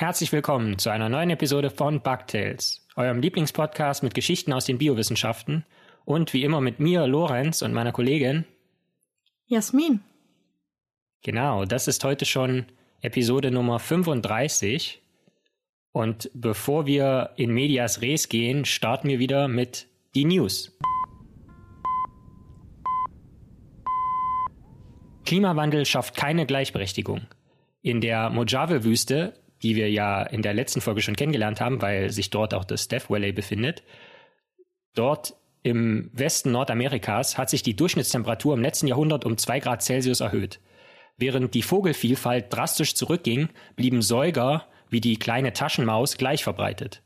Herzlich willkommen zu einer neuen Episode von Bugtails, eurem Lieblingspodcast mit Geschichten aus den Biowissenschaften und wie immer mit mir, Lorenz und meiner Kollegin Jasmin. Genau, das ist heute schon Episode Nummer 35. Und bevor wir in Medias Res gehen, starten wir wieder mit die News. Klimawandel schafft keine Gleichberechtigung. In der Mojave-Wüste, die wir ja in der letzten Folge schon kennengelernt haben, weil sich dort auch das Death Valley befindet, dort im Westen Nordamerikas hat sich die Durchschnittstemperatur im letzten Jahrhundert um zwei Grad Celsius erhöht. Während die Vogelvielfalt drastisch zurückging, blieben Säuger wie die kleine Taschenmaus gleich verbreitet.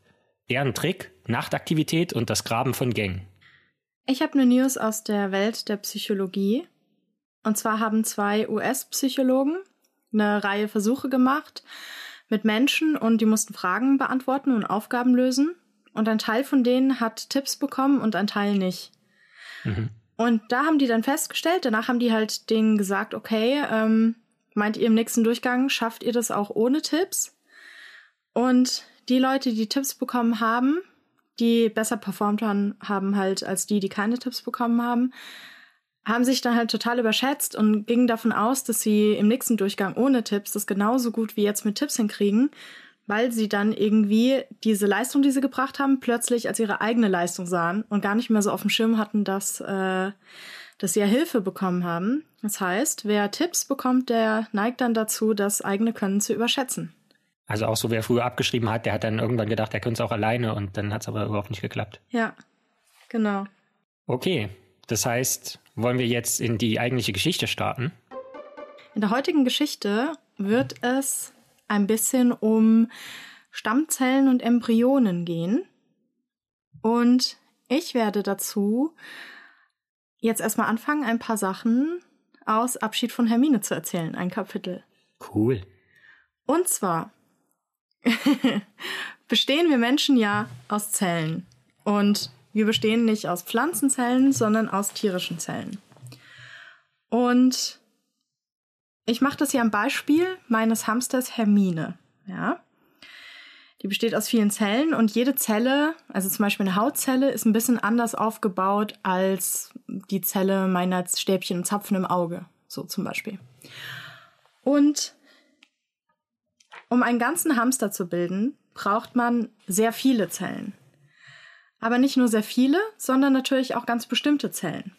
Deren Trick, Nachtaktivität und das Graben von Gängen. Ich habe eine News aus der Welt der Psychologie. Und zwar haben zwei US-Psychologen eine Reihe Versuche gemacht mit Menschen und die mussten Fragen beantworten und Aufgaben lösen. Und ein Teil von denen hat Tipps bekommen und ein Teil nicht. Mhm. Und da haben die dann festgestellt, danach haben die halt denen gesagt, okay, ähm, meint ihr im nächsten Durchgang, schafft ihr das auch ohne Tipps? Und die Leute, die Tipps bekommen haben, die besser performt haben, haben halt als die, die keine Tipps bekommen haben, haben sich dann halt total überschätzt und gingen davon aus, dass sie im nächsten Durchgang ohne Tipps das genauso gut wie jetzt mit Tipps hinkriegen weil sie dann irgendwie diese Leistung, die sie gebracht haben, plötzlich als ihre eigene Leistung sahen und gar nicht mehr so auf dem Schirm hatten, dass, äh, dass sie ja Hilfe bekommen haben. Das heißt, wer Tipps bekommt, der neigt dann dazu, das eigene Können zu überschätzen. Also auch so, wer früher abgeschrieben hat, der hat dann irgendwann gedacht, er könnte es auch alleine und dann hat es aber überhaupt nicht geklappt. Ja, genau. Okay, das heißt, wollen wir jetzt in die eigentliche Geschichte starten? In der heutigen Geschichte wird es ein bisschen um Stammzellen und Embryonen gehen. Und ich werde dazu jetzt erstmal anfangen, ein paar Sachen aus Abschied von Hermine zu erzählen, ein Kapitel. Cool. Und zwar bestehen wir Menschen ja aus Zellen. Und wir bestehen nicht aus Pflanzenzellen, sondern aus tierischen Zellen. Und ich mache das hier am Beispiel meines Hamsters Hermine. Ja. Die besteht aus vielen Zellen und jede Zelle, also zum Beispiel eine Hautzelle, ist ein bisschen anders aufgebaut als die Zelle meiner Stäbchen und Zapfen im Auge. So zum Beispiel. Und um einen ganzen Hamster zu bilden, braucht man sehr viele Zellen. Aber nicht nur sehr viele, sondern natürlich auch ganz bestimmte Zellen.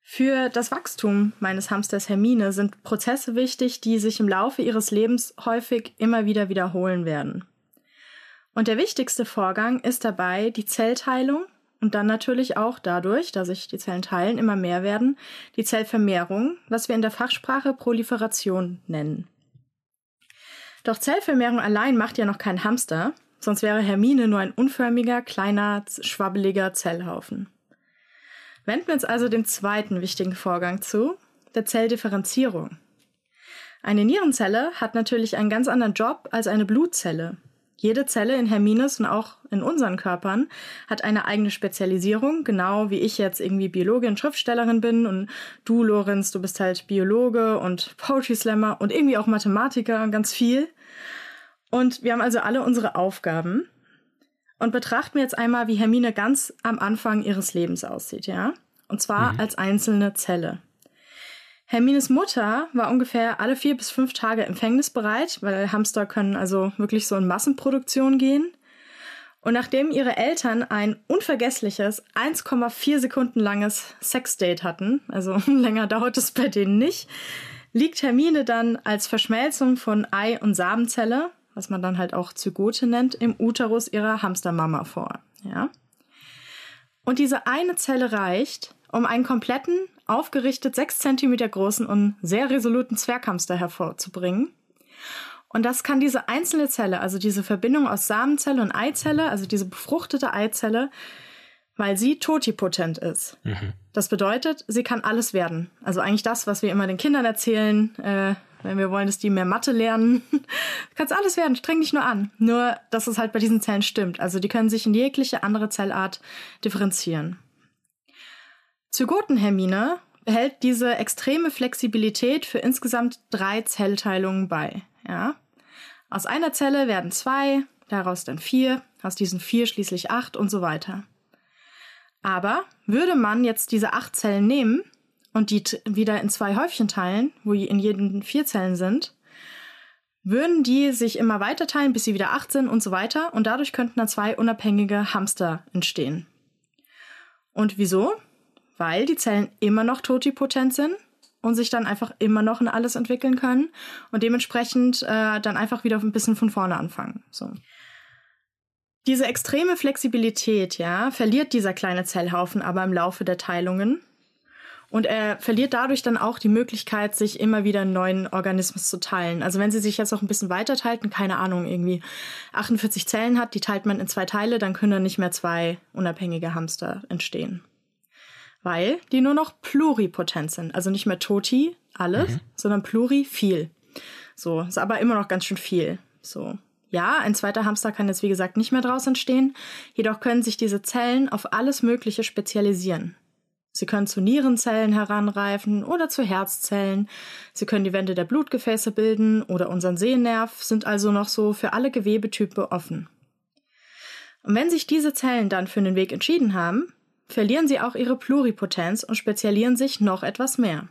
Für das Wachstum meines Hamsters Hermine sind Prozesse wichtig, die sich im Laufe ihres Lebens häufig immer wieder wiederholen werden. Und der wichtigste Vorgang ist dabei die Zellteilung und dann natürlich auch dadurch, dass sich die Zellen teilen, immer mehr werden, die Zellvermehrung, was wir in der Fachsprache Proliferation nennen. Doch Zellvermehrung allein macht ja noch keinen Hamster, sonst wäre Hermine nur ein unförmiger, kleiner, schwabbeliger Zellhaufen. Wenden wir uns also dem zweiten wichtigen Vorgang zu, der Zelldifferenzierung. Eine Nierenzelle hat natürlich einen ganz anderen Job als eine Blutzelle. Jede Zelle in Hermines und auch in unseren Körpern hat eine eigene Spezialisierung, genau wie ich jetzt irgendwie Biologin, Schriftstellerin bin und du, Lorenz, du bist halt Biologe und Poetry Slammer und irgendwie auch Mathematiker und ganz viel. Und wir haben also alle unsere Aufgaben und betrachten wir jetzt einmal, wie Hermine ganz am Anfang ihres Lebens aussieht, ja? Und zwar mhm. als einzelne Zelle. Hermines Mutter war ungefähr alle vier bis fünf Tage empfängnisbereit, weil Hamster können also wirklich so in Massenproduktion gehen. Und nachdem ihre Eltern ein unvergessliches 1,4 Sekunden langes Sexdate hatten, also länger dauert es bei denen nicht, liegt Hermine dann als Verschmelzung von Ei- und Samenzelle was man dann halt auch Zygote nennt, im Uterus ihrer Hamstermama vor. Ja? Und diese eine Zelle reicht, um einen kompletten, aufgerichtet sechs Zentimeter großen und sehr resoluten Zwerghamster hervorzubringen. Und das kann diese einzelne Zelle, also diese Verbindung aus Samenzelle und Eizelle, also diese befruchtete Eizelle, weil sie totipotent ist. Mhm. Das bedeutet, sie kann alles werden. Also eigentlich das, was wir immer den Kindern erzählen, äh, wenn wir wollen, dass die mehr Mathe lernen. Kannst alles werden, streng dich nur an. Nur, dass es halt bei diesen Zellen stimmt. Also die können sich in jegliche andere Zellart differenzieren. Zygotenhermine behält diese extreme Flexibilität für insgesamt drei Zellteilungen bei. Ja? Aus einer Zelle werden zwei, daraus dann vier, aus diesen vier schließlich acht und so weiter. Aber würde man jetzt diese acht Zellen nehmen und die wieder in zwei Häufchen teilen, wo in jedem vier Zellen sind, würden die sich immer weiter teilen, bis sie wieder acht sind und so weiter. Und dadurch könnten dann zwei unabhängige Hamster entstehen. Und wieso? Weil die Zellen immer noch totipotent sind und sich dann einfach immer noch in alles entwickeln können und dementsprechend äh, dann einfach wieder ein bisschen von vorne anfangen. So. Diese extreme Flexibilität, ja, verliert dieser kleine Zellhaufen aber im Laufe der Teilungen. Und er verliert dadurch dann auch die Möglichkeit, sich immer wieder einen neuen Organismus zu teilen. Also wenn sie sich jetzt auch ein bisschen weiter teilten, keine Ahnung, irgendwie 48 Zellen hat, die teilt man in zwei Teile, dann können dann nicht mehr zwei unabhängige Hamster entstehen. Weil die nur noch pluripotent sind. Also nicht mehr toti, alles, mhm. sondern pluri, viel. So, ist aber immer noch ganz schön viel. So. Ja, ein zweiter Hamster kann jetzt wie gesagt nicht mehr draus entstehen, jedoch können sich diese Zellen auf alles Mögliche spezialisieren. Sie können zu Nierenzellen heranreifen oder zu Herzzellen. Sie können die Wände der Blutgefäße bilden oder unseren Sehnerv, sind also noch so für alle Gewebetype offen. Und wenn sich diese Zellen dann für den Weg entschieden haben, verlieren sie auch ihre Pluripotenz und spezialisieren sich noch etwas mehr.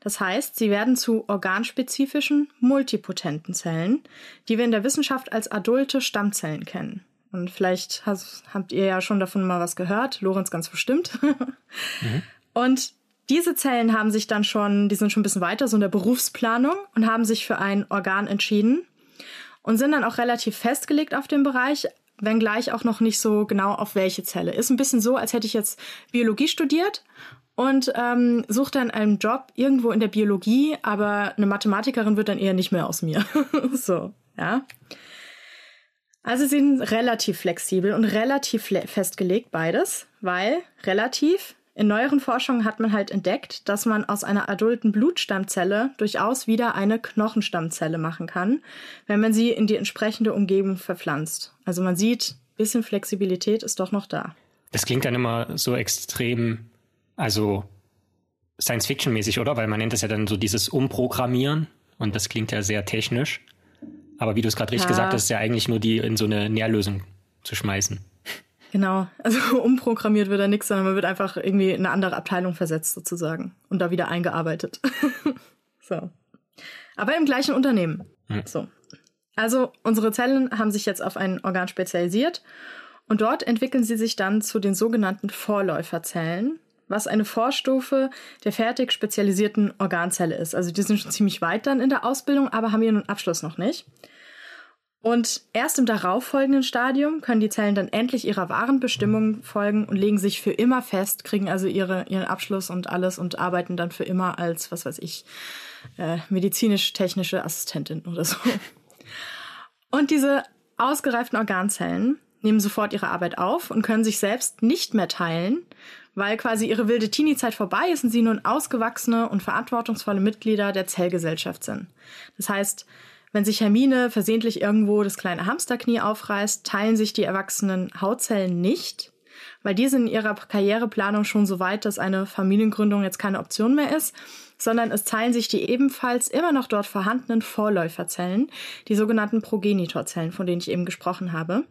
Das heißt, sie werden zu organspezifischen, multipotenten Zellen, die wir in der Wissenschaft als adulte Stammzellen kennen. Und vielleicht has, habt ihr ja schon davon mal was gehört, Lorenz ganz bestimmt. mhm. Und diese Zellen haben sich dann schon, die sind schon ein bisschen weiter, so in der Berufsplanung und haben sich für ein Organ entschieden und sind dann auch relativ festgelegt auf dem Bereich, wenngleich auch noch nicht so genau auf welche Zelle. Ist ein bisschen so, als hätte ich jetzt Biologie studiert und ähm, suche dann einen Job irgendwo in der Biologie, aber eine Mathematikerin wird dann eher nicht mehr aus mir. so, ja. Also sie sind relativ flexibel und relativ festgelegt beides, weil relativ in neueren Forschungen hat man halt entdeckt, dass man aus einer adulten Blutstammzelle durchaus wieder eine Knochenstammzelle machen kann, wenn man sie in die entsprechende Umgebung verpflanzt. Also man sieht, bisschen Flexibilität ist doch noch da. Das klingt dann immer so extrem also Science-Fiction-mäßig, oder? Weil man nennt das ja dann so dieses Umprogrammieren und das klingt ja sehr technisch. Aber wie du es gerade richtig ja. gesagt hast, ist ja eigentlich nur die in so eine Nährlösung zu schmeißen. Genau, also umprogrammiert wird da nichts, sondern man wird einfach irgendwie in eine andere Abteilung versetzt sozusagen und da wieder eingearbeitet. so. Aber im gleichen Unternehmen. Hm. So. Also unsere Zellen haben sich jetzt auf ein Organ spezialisiert und dort entwickeln sie sich dann zu den sogenannten Vorläuferzellen, was eine Vorstufe der fertig spezialisierten Organzelle ist. Also die sind schon ziemlich weit dann in der Ausbildung, aber haben ihren Abschluss noch nicht. Und erst im darauffolgenden Stadium können die Zellen dann endlich ihrer wahren Bestimmung folgen und legen sich für immer fest, kriegen also ihre, ihren Abschluss und alles und arbeiten dann für immer als, was weiß ich, äh, medizinisch-technische Assistentin oder so. Und diese ausgereiften Organzellen nehmen sofort ihre Arbeit auf und können sich selbst nicht mehr teilen, weil quasi ihre wilde Teenie-Zeit vorbei ist und sie nun ausgewachsene und verantwortungsvolle Mitglieder der Zellgesellschaft sind. Das heißt, wenn sich Hermine versehentlich irgendwo das kleine Hamsterknie aufreißt, teilen sich die erwachsenen Hautzellen nicht, weil die sind in ihrer Karriereplanung schon so weit, dass eine Familiengründung jetzt keine Option mehr ist, sondern es teilen sich die ebenfalls immer noch dort vorhandenen Vorläuferzellen, die sogenannten Progenitorzellen, von denen ich eben gesprochen habe,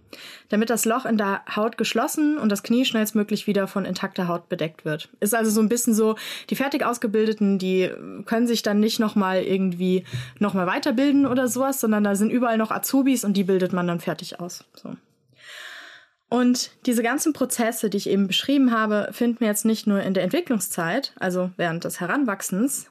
damit das Loch in der Haut geschlossen und das Knie schnellstmöglich wieder von intakter Haut bedeckt wird. Ist also so ein bisschen so, die fertig ausgebildeten, die können sich dann nicht nochmal irgendwie nochmal weiterbilden oder sowas, sondern da sind überall noch Azubis und die bildet man dann fertig aus. So. Und diese ganzen Prozesse, die ich eben beschrieben habe, finden wir jetzt nicht nur in der Entwicklungszeit, also während des Heranwachsens,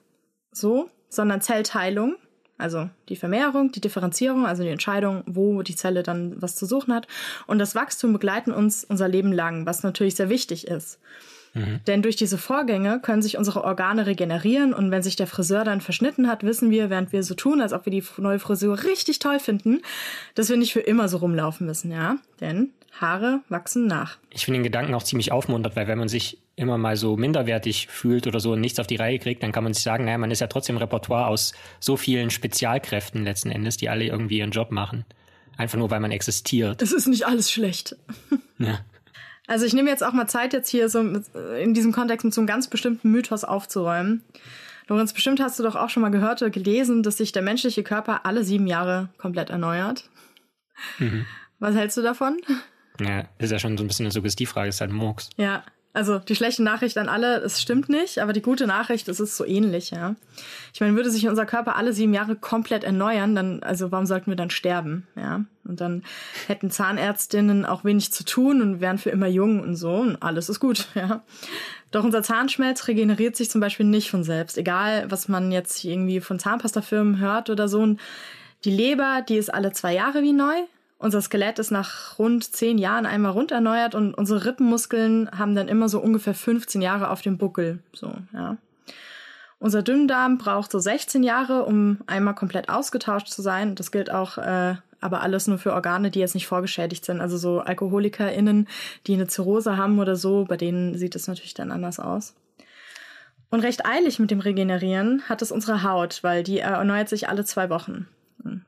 so, sondern Zellteilung, also die Vermehrung, die Differenzierung, also die Entscheidung, wo die Zelle dann was zu suchen hat, und das Wachstum begleiten uns unser Leben lang, was natürlich sehr wichtig ist. Mhm. Denn durch diese Vorgänge können sich unsere Organe regenerieren und wenn sich der Friseur dann verschnitten hat, wissen wir, während wir so tun, als ob wir die neue Frisur richtig toll finden, dass wir nicht für immer so rumlaufen müssen, ja? Denn Haare wachsen nach. Ich finde den Gedanken auch ziemlich aufmunternd, weil wenn man sich immer mal so minderwertig fühlt oder so und nichts auf die Reihe kriegt, dann kann man sich sagen, naja, man ist ja trotzdem Repertoire aus so vielen Spezialkräften letzten Endes, die alle irgendwie ihren Job machen. Einfach nur, weil man existiert. Es ist nicht alles schlecht. Ja. Also ich nehme jetzt auch mal Zeit, jetzt hier so in diesem Kontext mit so einem ganz bestimmten Mythos aufzuräumen. Lorenz, bestimmt hast du doch auch schon mal gehört oder gelesen, dass sich der menschliche Körper alle sieben Jahre komplett erneuert. Mhm. Was hältst du davon? Ja, ist ja schon so ein bisschen eine Suggestivfrage, ist halt Murks. Ja, also die schlechte Nachricht an alle, es stimmt nicht, aber die gute Nachricht, es ist so ähnlich, ja. Ich meine, würde sich unser Körper alle sieben Jahre komplett erneuern, dann, also warum sollten wir dann sterben, ja? Und dann hätten Zahnärztinnen auch wenig zu tun und wären für immer jung und so und alles ist gut, ja. Doch unser Zahnschmelz regeneriert sich zum Beispiel nicht von selbst, egal was man jetzt irgendwie von Zahnpastafirmen hört oder so. Und die Leber, die ist alle zwei Jahre wie neu, unser Skelett ist nach rund zehn Jahren einmal rund erneuert und unsere Rippenmuskeln haben dann immer so ungefähr 15 Jahre auf dem Buckel. So, ja. Unser Dünndarm braucht so 16 Jahre, um einmal komplett ausgetauscht zu sein. Das gilt auch äh, aber alles nur für Organe, die jetzt nicht vorgeschädigt sind. Also so AlkoholikerInnen, die eine Zirrhose haben oder so, bei denen sieht es natürlich dann anders aus. Und recht eilig mit dem Regenerieren hat es unsere Haut, weil die erneuert sich alle zwei Wochen.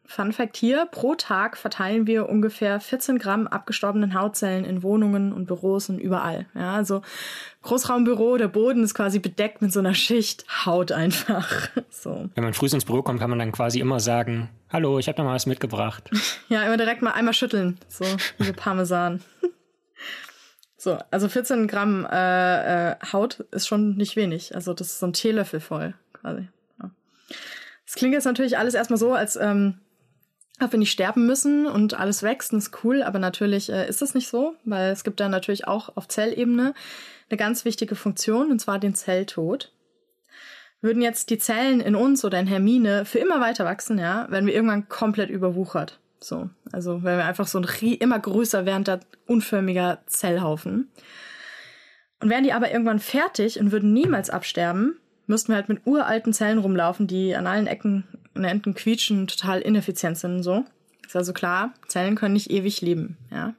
Fun Fact hier, pro Tag verteilen wir ungefähr 14 Gramm abgestorbenen Hautzellen in Wohnungen und Büros und überall. Ja, also Großraumbüro, der Boden ist quasi bedeckt mit so einer Schicht Haut einfach. So. Wenn man früh ins Büro kommt, kann man dann quasi immer sagen, hallo, ich habe da mal was mitgebracht. ja, immer direkt mal einmal schütteln, so wie Parmesan. so, also 14 Gramm äh, äh, Haut ist schon nicht wenig. Also das ist so ein Teelöffel voll quasi. Es klingt jetzt natürlich alles erstmal so, als ähm, ob wir nicht sterben müssen und alles wächst und ist cool, aber natürlich äh, ist das nicht so, weil es gibt da natürlich auch auf Zellebene eine ganz wichtige Funktion, und zwar den Zelltod. Würden jetzt die Zellen in uns oder in Hermine für immer weiter wachsen, ja, werden wir irgendwann komplett überwuchert. So, also wenn wir einfach so ein immer größer werdender, unförmiger Zellhaufen. Und wären die aber irgendwann fertig und würden niemals absterben, müssten wir halt mit uralten Zellen rumlaufen, die an allen Ecken und Enden quietschen, total ineffizient sind und so. Ist also klar, Zellen können nicht ewig leben, ja.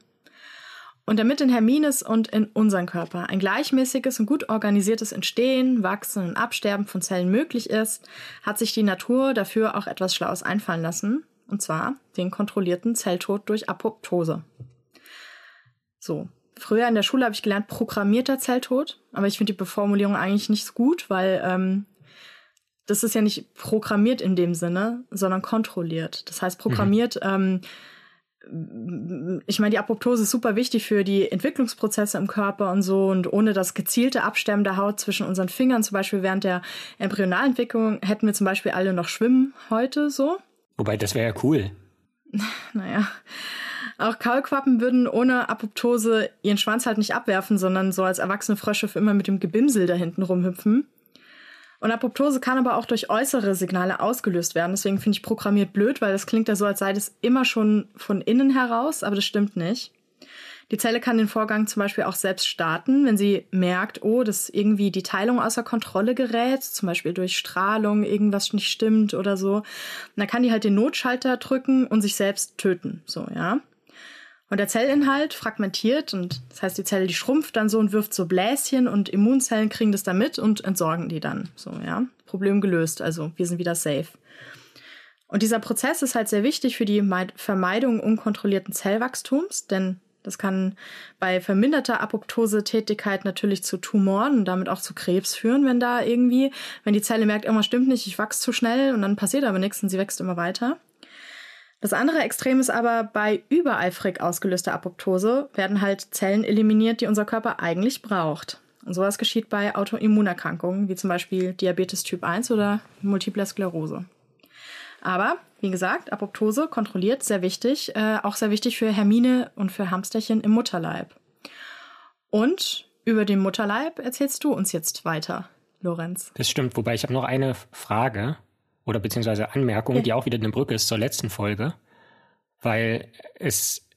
Und damit in Hermines und in unserem Körper ein gleichmäßiges und gut organisiertes Entstehen, Wachsen und Absterben von Zellen möglich ist, hat sich die Natur dafür auch etwas Schlaues einfallen lassen, und zwar den kontrollierten Zelltod durch Apoptose. So, Früher in der Schule habe ich gelernt, programmierter Zelltod, aber ich finde die Beformulierung eigentlich nicht so gut, weil ähm, das ist ja nicht programmiert in dem Sinne, sondern kontrolliert. Das heißt, programmiert, mhm. ähm, ich meine, die Apoptose ist super wichtig für die Entwicklungsprozesse im Körper und so. Und ohne das gezielte Absterben der Haut zwischen unseren Fingern, zum Beispiel während der Embryonalentwicklung, hätten wir zum Beispiel alle noch Schwimmen heute so. Wobei, das wäre ja cool. naja. Auch Kaulquappen würden ohne Apoptose ihren Schwanz halt nicht abwerfen, sondern so als erwachsene Frösche für immer mit dem Gebimsel da hinten rumhüpfen. Und Apoptose kann aber auch durch äußere Signale ausgelöst werden. Deswegen finde ich programmiert blöd, weil das klingt ja so, als sei das immer schon von innen heraus, aber das stimmt nicht. Die Zelle kann den Vorgang zum Beispiel auch selbst starten, wenn sie merkt, oh, dass irgendwie die Teilung außer Kontrolle gerät, zum Beispiel durch Strahlung, irgendwas nicht stimmt oder so. Und dann kann die halt den Notschalter drücken und sich selbst töten, so, ja. Und der Zellinhalt fragmentiert und das heißt, die Zelle, die schrumpft dann so und wirft so Bläschen und Immunzellen kriegen das dann mit und entsorgen die dann. So, ja. Problem gelöst. Also wir sind wieder safe. Und dieser Prozess ist halt sehr wichtig für die Vermeidung unkontrollierten Zellwachstums, denn das kann bei verminderter Apoptose-Tätigkeit natürlich zu Tumoren und damit auch zu Krebs führen, wenn da irgendwie, wenn die Zelle merkt, irgendwas stimmt nicht, ich wachse zu schnell und dann passiert aber nichts und sie wächst immer weiter. Das andere Extrem ist aber bei übereifrig ausgelöster Apoptose werden halt Zellen eliminiert, die unser Körper eigentlich braucht. Und sowas geschieht bei Autoimmunerkrankungen, wie zum Beispiel Diabetes Typ 1 oder Multiple Sklerose. Aber, wie gesagt, Apoptose kontrolliert, sehr wichtig, äh, auch sehr wichtig für Hermine und für Hamsterchen im Mutterleib. Und über den Mutterleib erzählst du uns jetzt weiter, Lorenz. Das stimmt, wobei ich habe noch eine Frage oder beziehungsweise Anmerkung, ja. die auch wieder eine Brücke ist zur letzten Folge, weil es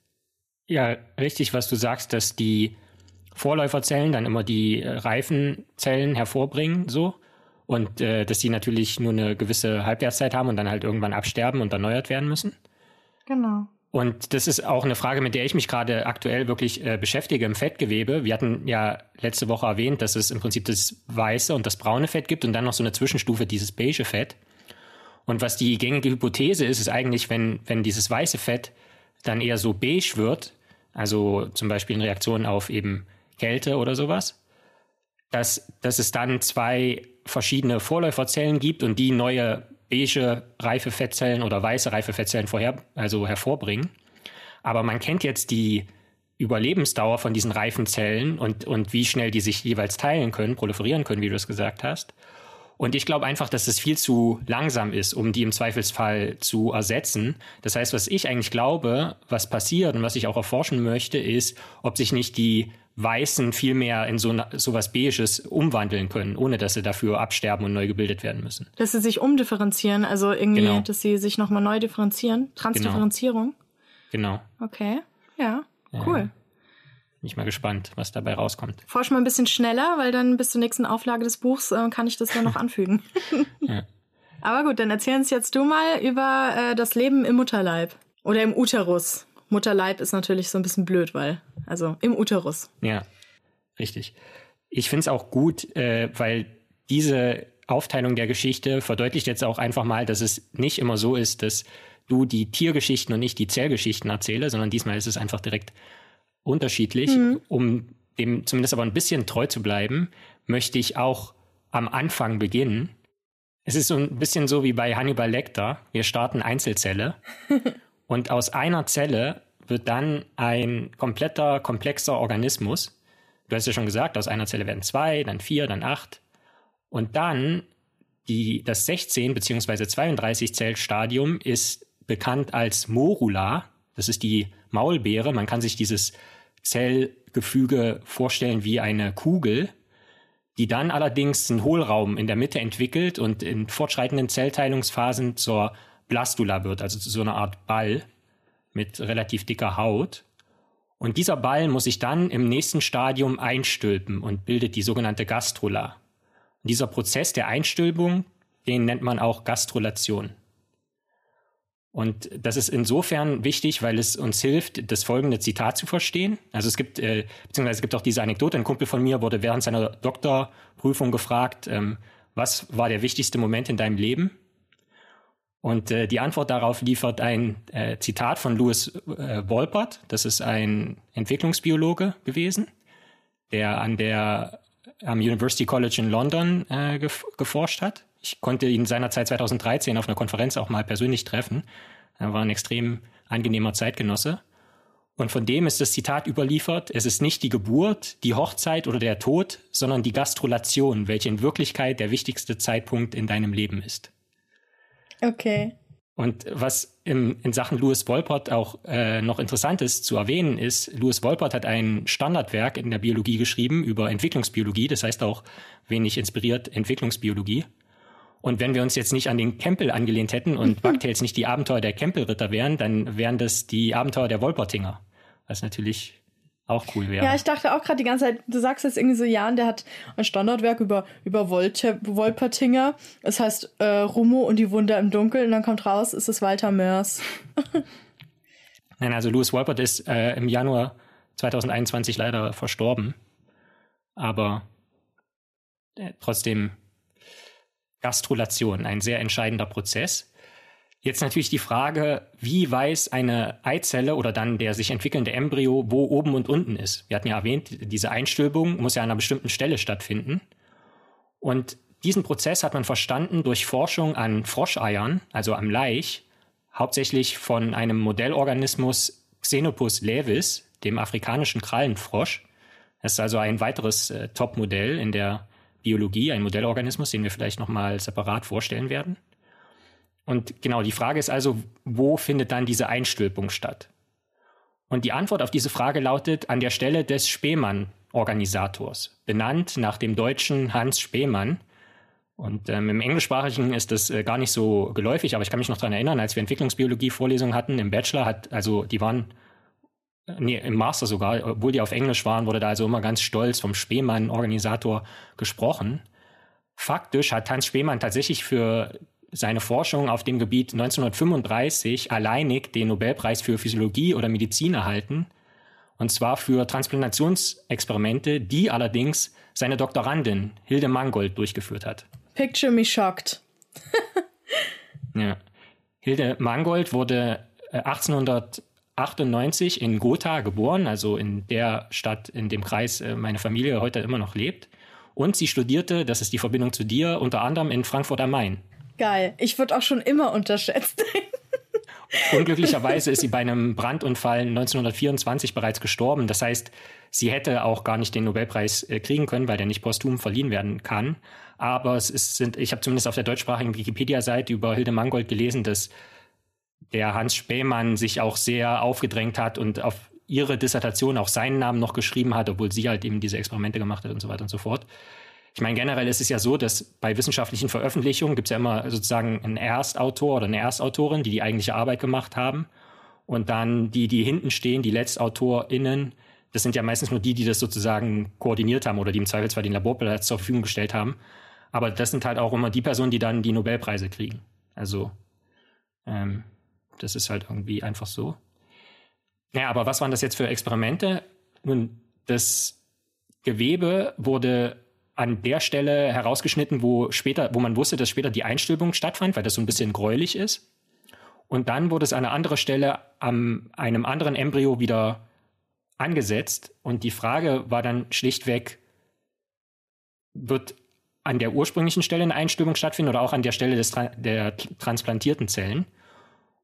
ja richtig, was du sagst, dass die Vorläuferzellen dann immer die äh, reifen Zellen hervorbringen, so. Und äh, dass die natürlich nur eine gewisse Halbwertszeit haben und dann halt irgendwann absterben und erneuert werden müssen. Genau. Und das ist auch eine Frage, mit der ich mich gerade aktuell wirklich äh, beschäftige im Fettgewebe. Wir hatten ja letzte Woche erwähnt, dass es im Prinzip das weiße und das braune Fett gibt und dann noch so eine Zwischenstufe, dieses beige Fett. Und was die gängige Hypothese ist, ist eigentlich, wenn, wenn dieses weiße Fett dann eher so beige wird, also zum Beispiel in Reaktion auf eben Kälte oder sowas, dass, dass es dann zwei verschiedene Vorläuferzellen gibt und die neue beige reife Fettzellen oder weiße reife Fettzellen vorher, also hervorbringen. Aber man kennt jetzt die Überlebensdauer von diesen reifen Zellen und, und wie schnell die sich jeweils teilen können, proliferieren können, wie du es gesagt hast. Und ich glaube einfach, dass es viel zu langsam ist, um die im Zweifelsfall zu ersetzen. Das heißt, was ich eigentlich glaube, was passiert und was ich auch erforschen möchte, ist, ob sich nicht die Weißen viel mehr in so, so was Beiges umwandeln können, ohne dass sie dafür absterben und neu gebildet werden müssen. Dass sie sich umdifferenzieren, also irgendwie, genau. dass sie sich nochmal neu differenzieren. Transdifferenzierung. Genau. Okay, ja, cool. Ja. Bin ich mal gespannt, was dabei rauskommt. Forsch mal ein bisschen schneller, weil dann bis zur nächsten Auflage des Buchs äh, kann ich das ja noch anfügen. ja. Aber gut, dann erzähl uns jetzt du mal über äh, das Leben im Mutterleib oder im Uterus. Mutterleib ist natürlich so ein bisschen blöd, weil, also im Uterus. Ja, richtig. Ich finde es auch gut, äh, weil diese Aufteilung der Geschichte verdeutlicht jetzt auch einfach mal, dass es nicht immer so ist, dass du die Tiergeschichten und nicht die Zellgeschichten erzähle, sondern diesmal ist es einfach direkt unterschiedlich. Mhm. Um dem zumindest aber ein bisschen treu zu bleiben, möchte ich auch am Anfang beginnen. Es ist so ein bisschen so wie bei Hannibal Lecter. Wir starten Einzelzelle und aus einer Zelle wird dann ein kompletter, komplexer Organismus. Du hast ja schon gesagt, aus einer Zelle werden zwei, dann vier, dann acht. Und dann die, das 16 bzw. 32 Zellstadium ist bekannt als Morula. Das ist die Maulbeere. Man kann sich dieses Zellgefüge vorstellen wie eine Kugel, die dann allerdings einen Hohlraum in der Mitte entwickelt und in fortschreitenden Zellteilungsphasen zur Blastula wird, also zu so einer Art Ball mit relativ dicker Haut. Und dieser Ball muss sich dann im nächsten Stadium einstülpen und bildet die sogenannte Gastrula. Und dieser Prozess der Einstülpung, den nennt man auch Gastrulation. Und das ist insofern wichtig, weil es uns hilft, das folgende Zitat zu verstehen. Also es gibt, äh, beziehungsweise es gibt auch diese Anekdote, ein Kumpel von mir wurde während seiner Doktorprüfung gefragt, ähm, was war der wichtigste Moment in deinem Leben? Und äh, die Antwort darauf liefert ein äh, Zitat von Louis äh, Wolpert, das ist ein Entwicklungsbiologe gewesen, der an der am University College in London äh, geforscht hat. Ich konnte ihn seinerzeit 2013 auf einer Konferenz auch mal persönlich treffen. Er war ein extrem angenehmer Zeitgenosse. Und von dem ist das Zitat überliefert, es ist nicht die Geburt, die Hochzeit oder der Tod, sondern die Gastrulation, welche in Wirklichkeit der wichtigste Zeitpunkt in deinem Leben ist. Okay. Und was im, in Sachen Louis Wolpert auch äh, noch interessant ist zu erwähnen, ist, Louis Wolpert hat ein Standardwerk in der Biologie geschrieben über Entwicklungsbiologie, das heißt auch wenig inspiriert Entwicklungsbiologie. Und wenn wir uns jetzt nicht an den Campbell angelehnt hätten und Bugtails nicht die Abenteuer der Campbell-Ritter wären, dann wären das die Abenteuer der Wolpertinger. Was natürlich auch cool wäre. Ja, ich dachte auch gerade die ganze Zeit, du sagst jetzt irgendwie so, ja, und der hat ein Standardwerk über, über Wolte, Wolpertinger. Es heißt äh, Rummo und die Wunder im Dunkeln und dann kommt raus, ist es Walter Mörs. Nein, also Louis Wolpert ist äh, im Januar 2021 leider verstorben. Aber äh, trotzdem Gastrulation, ein sehr entscheidender Prozess. Jetzt natürlich die Frage, wie weiß eine Eizelle oder dann der sich entwickelnde Embryo, wo oben und unten ist? Wir hatten ja erwähnt, diese Einstülpung muss ja an einer bestimmten Stelle stattfinden. Und diesen Prozess hat man verstanden durch Forschung an Froscheiern, also am Laich, hauptsächlich von einem Modellorganismus Xenopus levis, dem afrikanischen Krallenfrosch. Das ist also ein weiteres äh, Top-Modell in der Biologie, ein Modellorganismus, den wir vielleicht nochmal separat vorstellen werden. Und genau, die Frage ist also, wo findet dann diese Einstülpung statt? Und die Antwort auf diese Frage lautet an der Stelle des Spemann-Organisators, benannt nach dem deutschen Hans Spemann. Und ähm, im Englischsprachigen ist das äh, gar nicht so geläufig, aber ich kann mich noch daran erinnern, als wir Entwicklungsbiologie-Vorlesungen hatten im Bachelor, hat, also die waren nee, im Master sogar, obwohl die auf Englisch waren, wurde da also immer ganz stolz vom Spemann-Organisator gesprochen. Faktisch hat Hans Spemann tatsächlich für seine Forschung auf dem Gebiet 1935 alleinig den Nobelpreis für Physiologie oder Medizin erhalten. Und zwar für Transplantationsexperimente, die allerdings seine Doktorandin Hilde Mangold durchgeführt hat. Picture me shocked. ja. Hilde Mangold wurde 1800 äh, 98 in Gotha geboren, also in der Stadt, in dem Kreis äh, meine Familie heute immer noch lebt. Und sie studierte, das ist die Verbindung zu dir, unter anderem in Frankfurt am Main. Geil. Ich wurde auch schon immer unterschätzt. Unglücklicherweise ist sie bei einem Brandunfall 1924 bereits gestorben. Das heißt, sie hätte auch gar nicht den Nobelpreis äh, kriegen können, weil der nicht posthum verliehen werden kann. Aber es ist, sind, ich habe zumindest auf der deutschsprachigen Wikipedia-Seite über Hilde Mangold gelesen, dass der Hans Spähmann sich auch sehr aufgedrängt hat und auf ihre Dissertation auch seinen Namen noch geschrieben hat, obwohl sie halt eben diese Experimente gemacht hat und so weiter und so fort. Ich meine, generell ist es ja so, dass bei wissenschaftlichen Veröffentlichungen gibt es ja immer sozusagen einen Erstautor oder eine Erstautorin, die die eigentliche Arbeit gemacht haben. Und dann die, die hinten stehen, die LetztautorInnen, das sind ja meistens nur die, die das sozusagen koordiniert haben oder die im Zweifelsfall den Laborplatz zur Verfügung gestellt haben. Aber das sind halt auch immer die Personen, die dann die Nobelpreise kriegen. Also, ähm, das ist halt irgendwie einfach so. Naja, aber was waren das jetzt für Experimente? Nun, das Gewebe wurde an der Stelle herausgeschnitten, wo später, wo man wusste, dass später die Einstülpung stattfand, weil das so ein bisschen gräulich ist. Und dann wurde es an einer anderen Stelle an einem anderen Embryo wieder angesetzt. Und die Frage war dann schlichtweg, wird an der ursprünglichen Stelle eine Einstülpung stattfinden oder auch an der Stelle des, der transplantierten Zellen?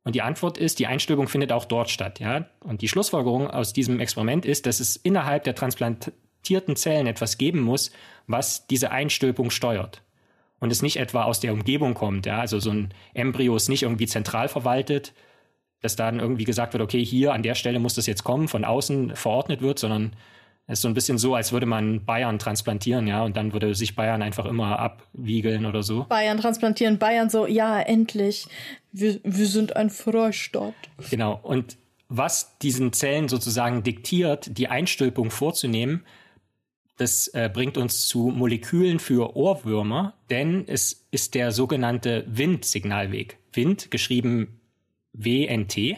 Und die Antwort ist, die Einstülpung findet auch dort statt, ja. Und die Schlussfolgerung aus diesem Experiment ist, dass es innerhalb der transplantierten Zellen etwas geben muss, was diese Einstülpung steuert. Und es nicht etwa aus der Umgebung kommt, ja. Also so ein Embryo ist nicht irgendwie zentral verwaltet, dass dann irgendwie gesagt wird, okay, hier an der Stelle muss das jetzt kommen, von außen verordnet wird, sondern es ist so ein bisschen so, als würde man Bayern transplantieren, ja, und dann würde sich Bayern einfach immer abwiegeln oder so. Bayern transplantieren, Bayern so, ja, endlich, wir, wir sind ein Freistaat. Genau, und was diesen Zellen sozusagen diktiert, die Einstülpung vorzunehmen, das äh, bringt uns zu Molekülen für Ohrwürmer, denn es ist der sogenannte Windsignalweg. Wind, geschrieben WNT.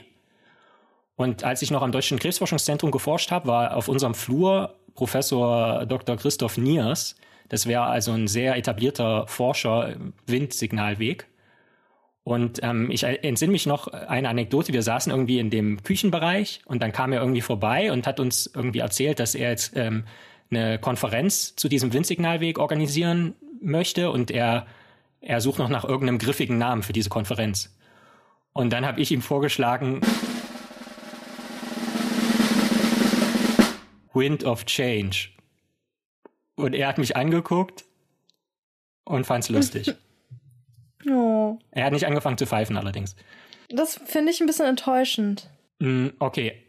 Und als ich noch am Deutschen Krebsforschungszentrum geforscht habe, war auf unserem Flur Professor Dr. Christoph Niers. Das wäre also ein sehr etablierter Forscher im Windsignalweg. Und ähm, ich entsinne mich noch eine Anekdote. Wir saßen irgendwie in dem Küchenbereich und dann kam er irgendwie vorbei und hat uns irgendwie erzählt, dass er jetzt ähm, eine Konferenz zu diesem Windsignalweg organisieren möchte und er, er sucht noch nach irgendeinem griffigen Namen für diese Konferenz. Und dann habe ich ihm vorgeschlagen, Wind of Change. Und er hat mich angeguckt und fand's lustig. oh. Er hat nicht angefangen zu pfeifen allerdings. Das finde ich ein bisschen enttäuschend. Mm, okay.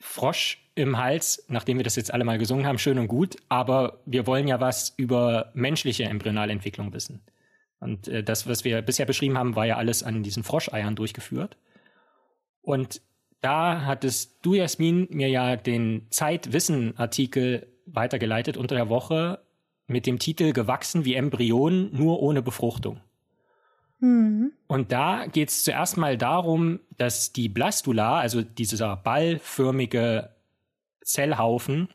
Frosch im Hals, nachdem wir das jetzt alle mal gesungen haben, schön und gut, aber wir wollen ja was über menschliche Embryonalentwicklung wissen. Und äh, das, was wir bisher beschrieben haben, war ja alles an diesen Froscheiern durchgeführt. Und da hattest du, Jasmin, mir ja den Zeitwissen-Artikel weitergeleitet unter der Woche mit dem Titel Gewachsen wie Embryonen, nur ohne Befruchtung. Mhm. Und da geht es zuerst mal darum, dass die Blastula, also dieser ballförmige Zellhaufen,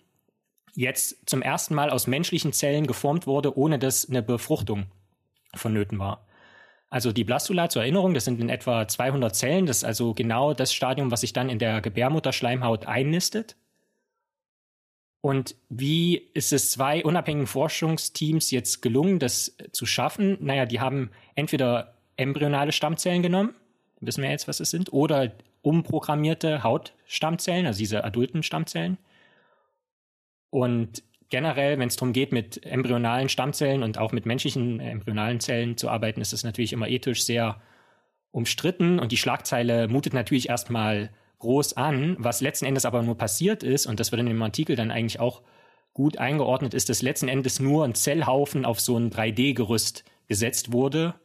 jetzt zum ersten Mal aus menschlichen Zellen geformt wurde, ohne dass eine Befruchtung vonnöten war. Also die Blastula zur Erinnerung, das sind in etwa 200 Zellen. Das ist also genau das Stadium, was sich dann in der Gebärmutterschleimhaut einnistet. Und wie ist es zwei unabhängigen Forschungsteams jetzt gelungen, das zu schaffen? Naja, die haben entweder embryonale Stammzellen genommen, wissen wir jetzt, was es sind, oder umprogrammierte Hautstammzellen, also diese adulten Stammzellen. Und generell, wenn es darum geht, mit embryonalen Stammzellen und auch mit menschlichen äh, embryonalen Zellen zu arbeiten, ist es natürlich immer ethisch sehr umstritten und die Schlagzeile mutet natürlich erstmal groß an, was letzten Endes aber nur passiert ist, und das wird in dem Artikel dann eigentlich auch gut eingeordnet, ist, dass letzten Endes nur ein Zellhaufen auf so ein 3D-Gerüst gesetzt wurde.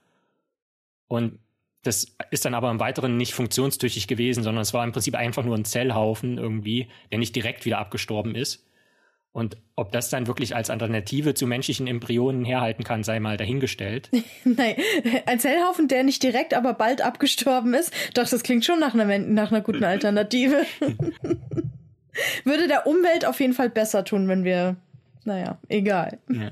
Und das ist dann aber im Weiteren nicht funktionstüchtig gewesen, sondern es war im Prinzip einfach nur ein Zellhaufen irgendwie, der nicht direkt wieder abgestorben ist. Und ob das dann wirklich als Alternative zu menschlichen Embryonen herhalten kann, sei mal dahingestellt. Nein, ein Zellhaufen, der nicht direkt, aber bald abgestorben ist. Doch, das klingt schon nach einer, nach einer guten Alternative. Würde der Umwelt auf jeden Fall besser tun, wenn wir, naja, egal. Ja.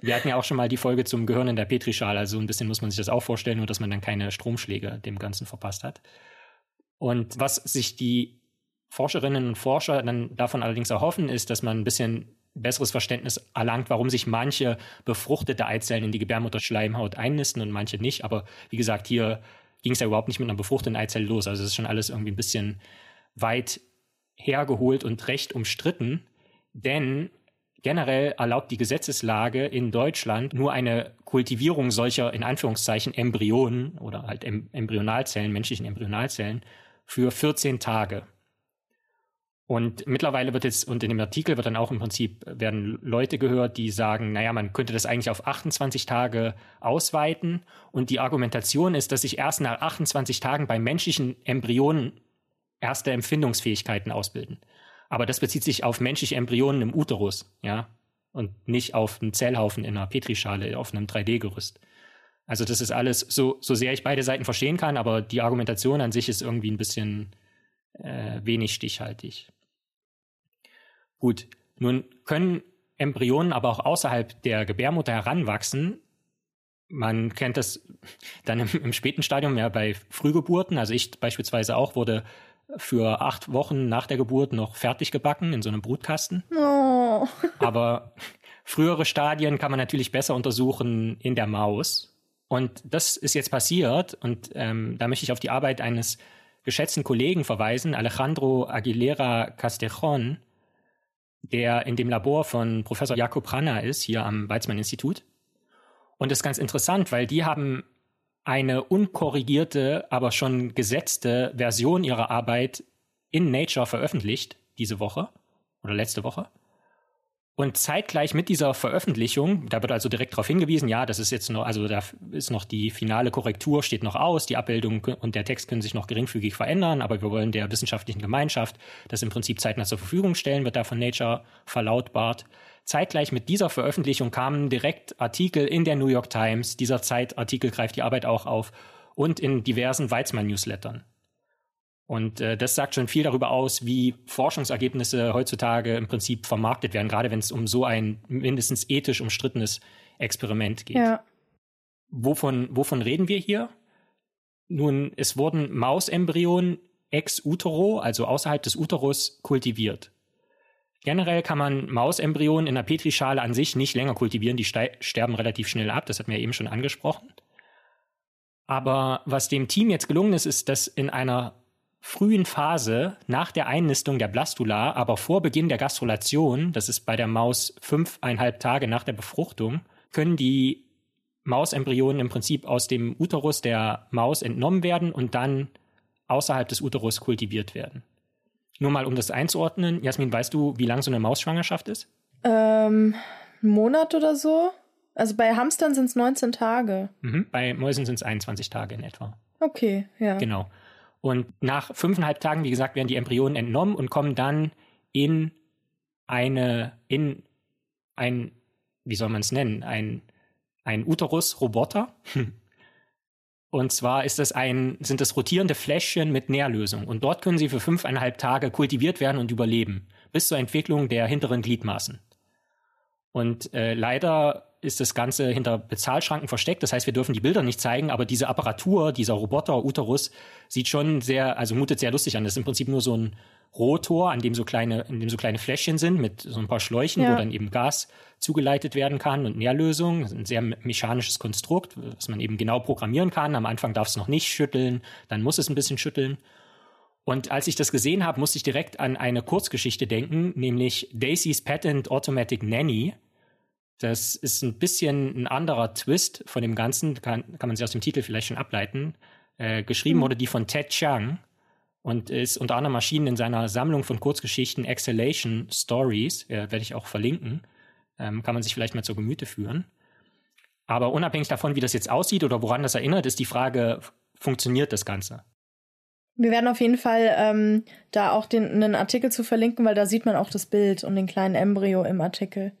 Wir hatten ja auch schon mal die Folge zum Gehirn in der Petrischale, also ein bisschen muss man sich das auch vorstellen, nur dass man dann keine Stromschläge dem Ganzen verpasst hat. Und was sich die Forscherinnen und Forscher dann davon allerdings erhoffen, ist, dass man ein bisschen besseres Verständnis erlangt, warum sich manche befruchtete Eizellen in die Gebärmutterschleimhaut einnisten und manche nicht. Aber wie gesagt, hier ging es ja überhaupt nicht mit einer befruchteten Eizelle los. Also es ist schon alles irgendwie ein bisschen weit hergeholt und recht umstritten. Denn generell erlaubt die Gesetzeslage in Deutschland nur eine Kultivierung solcher in Anführungszeichen Embryonen oder halt Embryonalzellen, menschlichen Embryonalzellen für 14 Tage. Und mittlerweile wird jetzt, und in dem Artikel wird dann auch im Prinzip, werden Leute gehört, die sagen, naja, man könnte das eigentlich auf 28 Tage ausweiten. Und die Argumentation ist, dass sich erst nach 28 Tagen bei menschlichen Embryonen erste Empfindungsfähigkeiten ausbilden. Aber das bezieht sich auf menschliche Embryonen im Uterus, ja, und nicht auf einen Zellhaufen in einer Petrischale auf einem 3D-Gerüst. Also das ist alles, so, so sehr ich beide Seiten verstehen kann, aber die Argumentation an sich ist irgendwie ein bisschen äh, wenig stichhaltig. Gut, nun können Embryonen aber auch außerhalb der Gebärmutter heranwachsen. Man kennt das dann im, im späten Stadium ja bei Frühgeburten. Also ich beispielsweise auch wurde für acht Wochen nach der Geburt noch fertig gebacken in so einem Brutkasten. Oh. Aber frühere Stadien kann man natürlich besser untersuchen in der Maus. Und das ist jetzt passiert. Und ähm, da möchte ich auf die Arbeit eines geschätzten Kollegen verweisen, Alejandro Aguilera Castellón, der in dem Labor von Professor Jakob Ranner ist, hier am Weizmann-Institut. Und das ist ganz interessant, weil die haben eine unkorrigierte, aber schon gesetzte Version ihrer Arbeit in Nature veröffentlicht, diese Woche oder letzte Woche. Und zeitgleich mit dieser Veröffentlichung, da wird also direkt darauf hingewiesen, ja, das ist jetzt noch, also da ist noch die finale Korrektur, steht noch aus, die Abbildung und der Text können sich noch geringfügig verändern, aber wir wollen der wissenschaftlichen Gemeinschaft das im Prinzip zeitnah zur Verfügung stellen, wird da von Nature verlautbart. Zeitgleich mit dieser Veröffentlichung kamen direkt Artikel in der New York Times, dieser Zeitartikel greift die Arbeit auch auf, und in diversen Weizmann-Newslettern. Und äh, das sagt schon viel darüber aus, wie Forschungsergebnisse heutzutage im Prinzip vermarktet werden, gerade wenn es um so ein mindestens ethisch umstrittenes Experiment geht. Ja. Wovon, wovon reden wir hier? Nun, es wurden Mausembryonen ex utero, also außerhalb des Uterus, kultiviert. Generell kann man Mausembryonen in der Petrischale an sich nicht länger kultivieren, die sterben relativ schnell ab, das hatten wir eben schon angesprochen. Aber was dem Team jetzt gelungen ist, ist, dass in einer frühen Phase nach der Einnistung der Blastula, aber vor Beginn der Gastrulation, das ist bei der Maus fünfeinhalb Tage nach der Befruchtung, können die Mausembryonen im Prinzip aus dem Uterus der Maus entnommen werden und dann außerhalb des Uterus kultiviert werden. Nur mal, um das einzuordnen, Jasmin, weißt du, wie lang so eine Mausschwangerschaft ist? Ähm, einen Monat oder so. Also bei Hamstern sind es 19 Tage. Mhm, bei Mäusen sind es 21 Tage in etwa. Okay, ja. Genau. Und nach fünfeinhalb Tagen, wie gesagt, werden die Embryonen entnommen und kommen dann in eine, in ein, wie soll man es nennen, ein, ein Uterus-Roboter. Und zwar ist das ein, sind das rotierende Fläschchen mit Nährlösung. Und dort können sie für fünfeinhalb Tage kultiviert werden und überleben, bis zur Entwicklung der hinteren Gliedmaßen. Und äh, leider ist das Ganze hinter Bezahlschranken versteckt. Das heißt, wir dürfen die Bilder nicht zeigen, aber diese Apparatur, dieser Roboter Uterus, sieht schon sehr, also mutet sehr lustig an. Das ist im Prinzip nur so ein Rotor, an dem so kleine, in dem so kleine Fläschchen sind mit so ein paar Schläuchen, ja. wo dann eben Gas zugeleitet werden kann und Nährlösung. Das ist ein sehr mechanisches Konstrukt, was man eben genau programmieren kann. Am Anfang darf es noch nicht schütteln, dann muss es ein bisschen schütteln. Und als ich das gesehen habe, musste ich direkt an eine Kurzgeschichte denken, nämlich Daisy's Patent Automatic Nanny das ist ein bisschen ein anderer Twist von dem Ganzen, kann, kann man sich aus dem Titel vielleicht schon ableiten. Äh, geschrieben mhm. wurde die von Ted Chiang und ist unter anderem erschienen in seiner Sammlung von Kurzgeschichten Exhalation Stories, äh, werde ich auch verlinken. Ähm, kann man sich vielleicht mal zur Gemüte führen. Aber unabhängig davon, wie das jetzt aussieht oder woran das erinnert, ist die Frage, funktioniert das Ganze? Wir werden auf jeden Fall ähm, da auch den, einen Artikel zu verlinken, weil da sieht man auch das Bild und den kleinen Embryo im Artikel.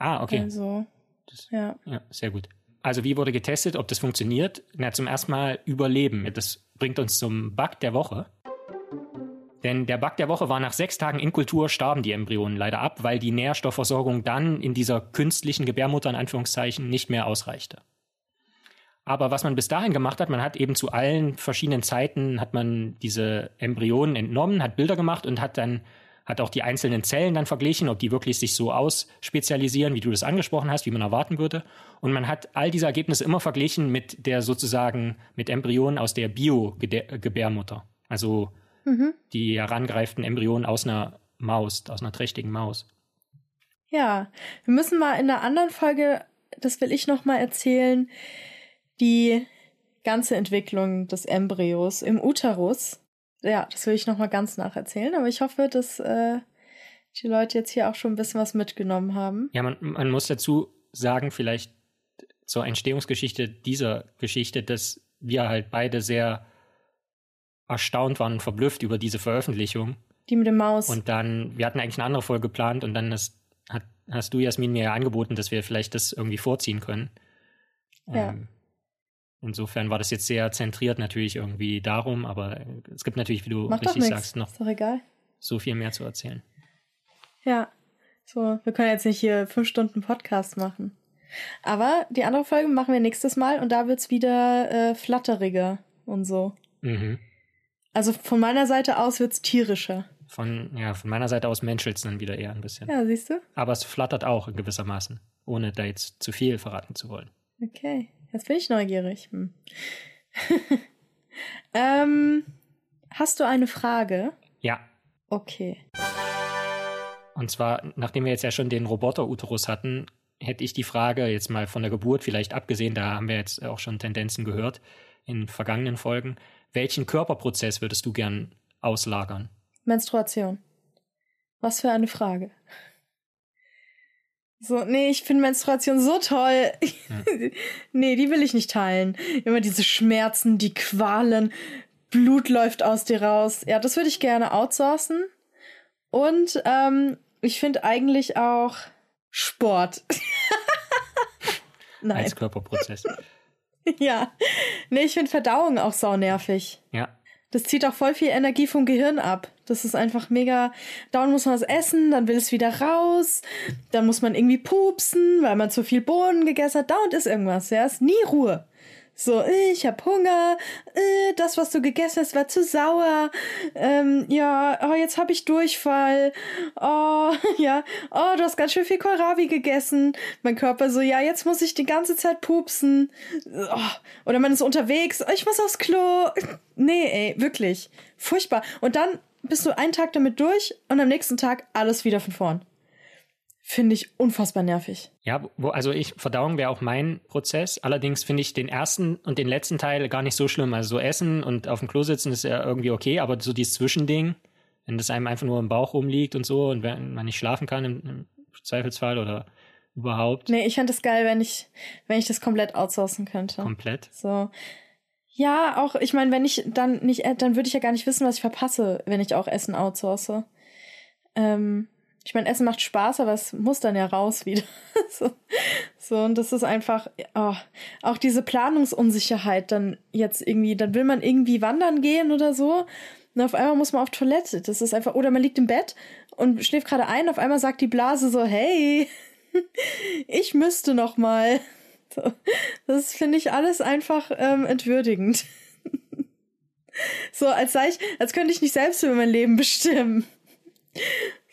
Ah, okay. Also, das, ja. ja. Sehr gut. Also wie wurde getestet, ob das funktioniert? Na, zum ersten Mal Überleben. Das bringt uns zum Bug der Woche. Denn der Bug der Woche war nach sechs Tagen in Kultur starben die Embryonen leider ab, weil die Nährstoffversorgung dann in dieser künstlichen Gebärmutter in Anführungszeichen nicht mehr ausreichte. Aber was man bis dahin gemacht hat, man hat eben zu allen verschiedenen Zeiten hat man diese Embryonen entnommen, hat Bilder gemacht und hat dann hat auch die einzelnen Zellen dann verglichen, ob die wirklich sich so ausspezialisieren, wie du das angesprochen hast, wie man erwarten würde. Und man hat all diese Ergebnisse immer verglichen mit der sozusagen mit Embryonen aus der Bio-Gebärmutter. Also mhm. die herangereiften Embryonen aus einer Maus, aus einer trächtigen Maus. Ja, wir müssen mal in einer anderen Folge, das will ich noch mal erzählen, die ganze Entwicklung des Embryos im Uterus. Ja, das will ich noch mal ganz nacherzählen, aber ich hoffe, dass äh, die Leute jetzt hier auch schon ein bisschen was mitgenommen haben. Ja, man, man muss dazu sagen, vielleicht zur Entstehungsgeschichte dieser Geschichte, dass wir halt beide sehr erstaunt waren und verblüfft über diese Veröffentlichung. Die mit dem Maus. Und dann, wir hatten eigentlich eine andere Folge geplant und dann ist, hat, hast du, Jasmin, mir ja angeboten, dass wir vielleicht das irgendwie vorziehen können. Ja. Ähm, insofern war das jetzt sehr zentriert natürlich irgendwie darum, aber es gibt natürlich, wie du Macht richtig sagst, noch so viel mehr zu erzählen. Ja, so, wir können jetzt nicht hier fünf Stunden Podcast machen. Aber die andere Folge machen wir nächstes Mal und da wird es wieder äh, flatteriger und so. Mhm. Also von meiner Seite aus wird es tierischer. Von, ja, von meiner Seite aus menschelt es dann wieder eher ein bisschen. Ja, siehst du? Aber es flattert auch in gewissermaßen, ohne da jetzt zu viel verraten zu wollen. Okay, jetzt bin ich neugierig. Hm. ähm, hast du eine Frage? Ja. Okay. Und zwar, nachdem wir jetzt ja schon den Roboter-Uterus hatten, hätte ich die Frage jetzt mal von der Geburt vielleicht abgesehen, da haben wir jetzt auch schon Tendenzen gehört in vergangenen Folgen. Welchen Körperprozess würdest du gern auslagern? Menstruation. Was für eine Frage. So, nee, ich finde Menstruation so toll. Hm. nee, die will ich nicht teilen. Immer diese Schmerzen, die Qualen, Blut läuft aus dir raus. Ja, das würde ich gerne outsourcen. Und ähm, ich finde eigentlich auch Sport. Nein. Als Körperprozess. ja. Nee, ich finde Verdauung auch sau nervig. Ja. Das zieht auch voll viel Energie vom Gehirn ab. Das ist einfach mega. Dauernd muss man was essen, dann will es wieder raus. Dann muss man irgendwie pupsen, weil man zu viel Bohnen gegessen hat. Dauernd ist irgendwas. Ja, ist nie Ruhe. So, ich hab Hunger, äh, das, was du gegessen hast, war zu sauer. Ähm, ja, oh, jetzt hab ich Durchfall. Oh, ja, oh, du hast ganz schön viel Kohlrabi gegessen. Mein Körper so, ja, jetzt muss ich die ganze Zeit pupsen. Oh, oder man ist unterwegs, oh, ich muss aufs Klo. Nee, ey, wirklich. Furchtbar. Und dann bist du einen Tag damit durch und am nächsten Tag alles wieder von vorn finde ich unfassbar nervig. Ja, wo, also ich, Verdauung wäre auch mein Prozess. Allerdings finde ich den ersten und den letzten Teil gar nicht so schlimm. Also so essen und auf dem Klo sitzen ist ja irgendwie okay, aber so dieses Zwischending, wenn das einem einfach nur im Bauch rumliegt und so und wenn man nicht schlafen kann im, im Zweifelsfall oder überhaupt. Nee, ich fände es geil, wenn ich, wenn ich das komplett outsourcen könnte. Komplett? So. Ja, auch, ich meine, wenn ich dann nicht, dann würde ich ja gar nicht wissen, was ich verpasse, wenn ich auch Essen outsource. Ähm, ich meine, Essen macht Spaß, aber es muss dann ja raus wieder. so, so, und das ist einfach, oh, auch diese Planungsunsicherheit dann jetzt irgendwie, dann will man irgendwie wandern gehen oder so. Und auf einmal muss man auf Toilette. Das ist einfach, oder man liegt im Bett und schläft gerade ein, auf einmal sagt die Blase so, hey, ich müsste noch mal. So, das finde ich alles einfach ähm, entwürdigend. so, als sei ich, als könnte ich nicht selbst über mein Leben bestimmen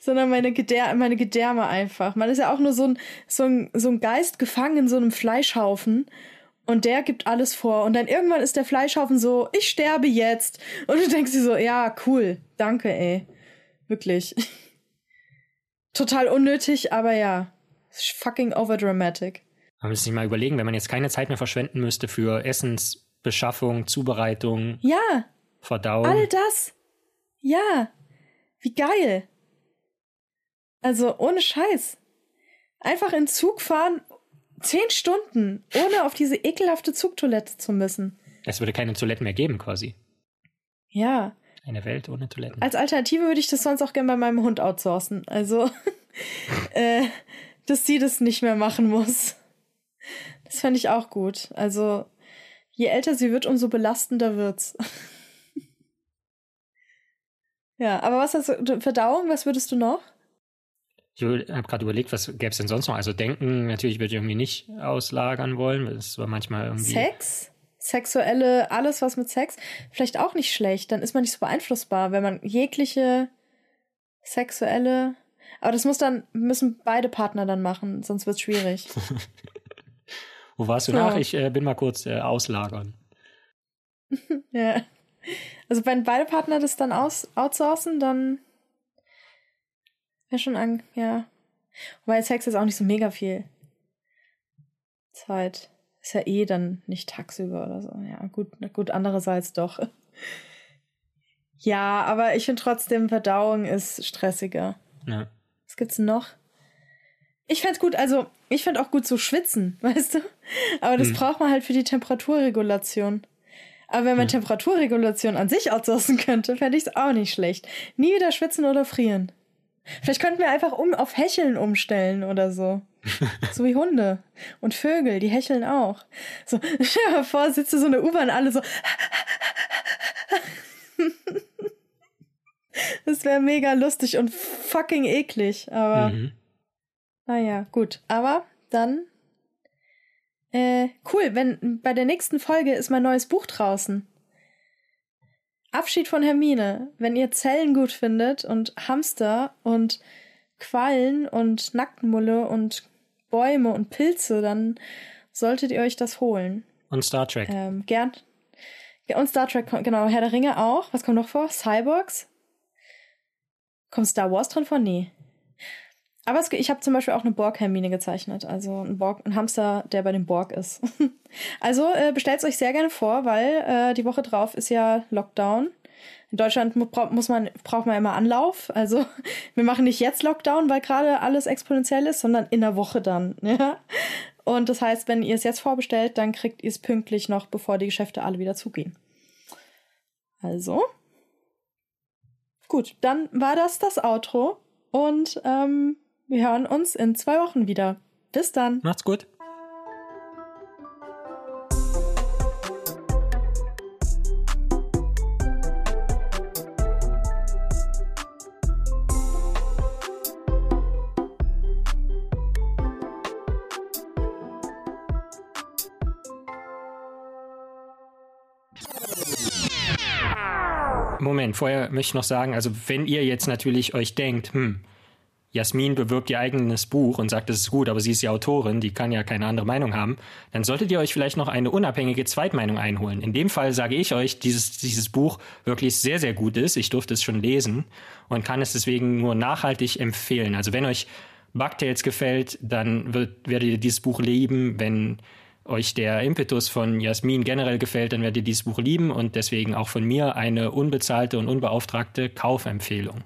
sondern meine, Gedär meine Gedärme einfach. Man ist ja auch nur so ein, so, ein, so ein Geist gefangen in so einem Fleischhaufen und der gibt alles vor. Und dann irgendwann ist der Fleischhaufen so, ich sterbe jetzt. Und du denkst dir so, ja, cool, danke, ey. Wirklich. Total unnötig, aber ja. Fucking overdramatic. Man muss sich mal überlegen, wenn man jetzt keine Zeit mehr verschwenden müsste für Essensbeschaffung, Zubereitung, ja, Verdauung. All das. Ja. Wie geil. Also ohne Scheiß. Einfach in Zug fahren, zehn Stunden, ohne auf diese ekelhafte Zugtoilette zu müssen. Es würde keine Toiletten mehr geben, quasi. Ja. Eine Welt ohne Toiletten. Als Alternative würde ich das sonst auch gerne bei meinem Hund outsourcen. Also, äh, dass sie das nicht mehr machen muss. Das fände ich auch gut. Also, je älter sie wird, umso belastender wird's. ja, aber was hast du, Verdauung, was würdest du noch? Ich habe gerade überlegt, was gäbe es denn sonst noch? Also denken, natürlich würde ich irgendwie nicht auslagern wollen. Das war manchmal irgendwie. Sex? Sexuelle, alles was mit Sex, vielleicht auch nicht schlecht. Dann ist man nicht so beeinflussbar, wenn man jegliche Sexuelle. Aber das muss dann, müssen beide Partner dann machen, sonst wird es schwierig. Wo warst du ja. nach? Ich äh, bin mal kurz äh, auslagern. ja. Also wenn beide Partner das dann aus, outsourcen, dann wäre schon an, ja. Wobei Sex ist auch nicht so mega viel Zeit. Ist ja eh dann nicht tagsüber oder so. Ja, gut, gut, andererseits doch. Ja, aber ich finde trotzdem, Verdauung ist stressiger. Ja. Was gibt's noch? Ich fände gut, also ich finde auch gut zu schwitzen, weißt du? Aber das hm. braucht man halt für die Temperaturregulation. Aber wenn man hm. Temperaturregulation an sich outsourcen könnte, fände ich es auch nicht schlecht. Nie wieder schwitzen oder frieren. Vielleicht könnten wir einfach um auf Hecheln umstellen oder so. so wie Hunde. Und Vögel, die hecheln auch. So, stell dir mal vor, sitzt du so eine U-Bahn, alle so. das wäre mega lustig und fucking eklig, aber. Mhm. Naja, gut. Aber dann. Äh, cool, wenn bei der nächsten Folge ist mein neues Buch draußen. Abschied von Hermine. Wenn ihr Zellen gut findet und Hamster und Quallen und Nacktmulle und Bäume und Pilze, dann solltet ihr euch das holen. Und Star Trek. Ähm, gern. Und Star Trek, genau. Herr der Ringe auch. Was kommt noch vor? Cyborgs? Kommt Star Wars drin vor? Nee. Aber es, ich habe zum Beispiel auch eine Borg-Hermine gezeichnet, also ein, Borg, ein Hamster, der bei dem Borg ist. also äh, bestellt es euch sehr gerne vor, weil äh, die Woche drauf ist ja Lockdown. In Deutschland muss man, braucht man immer Anlauf. Also wir machen nicht jetzt Lockdown, weil gerade alles exponentiell ist, sondern in der Woche dann. Ja? Und das heißt, wenn ihr es jetzt vorbestellt, dann kriegt ihr es pünktlich noch, bevor die Geschäfte alle wieder zugehen. Also. Gut, dann war das das Outro. Und ähm, wir hören uns in zwei Wochen wieder. Bis dann. Macht's gut. Moment, vorher möchte ich noch sagen, also wenn ihr jetzt natürlich euch denkt, hm, Jasmin bewirbt ihr eigenes Buch und sagt, es ist gut, aber sie ist die Autorin, die kann ja keine andere Meinung haben, dann solltet ihr euch vielleicht noch eine unabhängige Zweitmeinung einholen. In dem Fall sage ich euch, dieses, dieses Buch wirklich sehr, sehr gut ist. Ich durfte es schon lesen und kann es deswegen nur nachhaltig empfehlen. Also wenn euch Bugtails gefällt, dann wird, werdet ihr dieses Buch lieben. Wenn euch der Impetus von Jasmin generell gefällt, dann werdet ihr dieses Buch lieben und deswegen auch von mir eine unbezahlte und unbeauftragte Kaufempfehlung.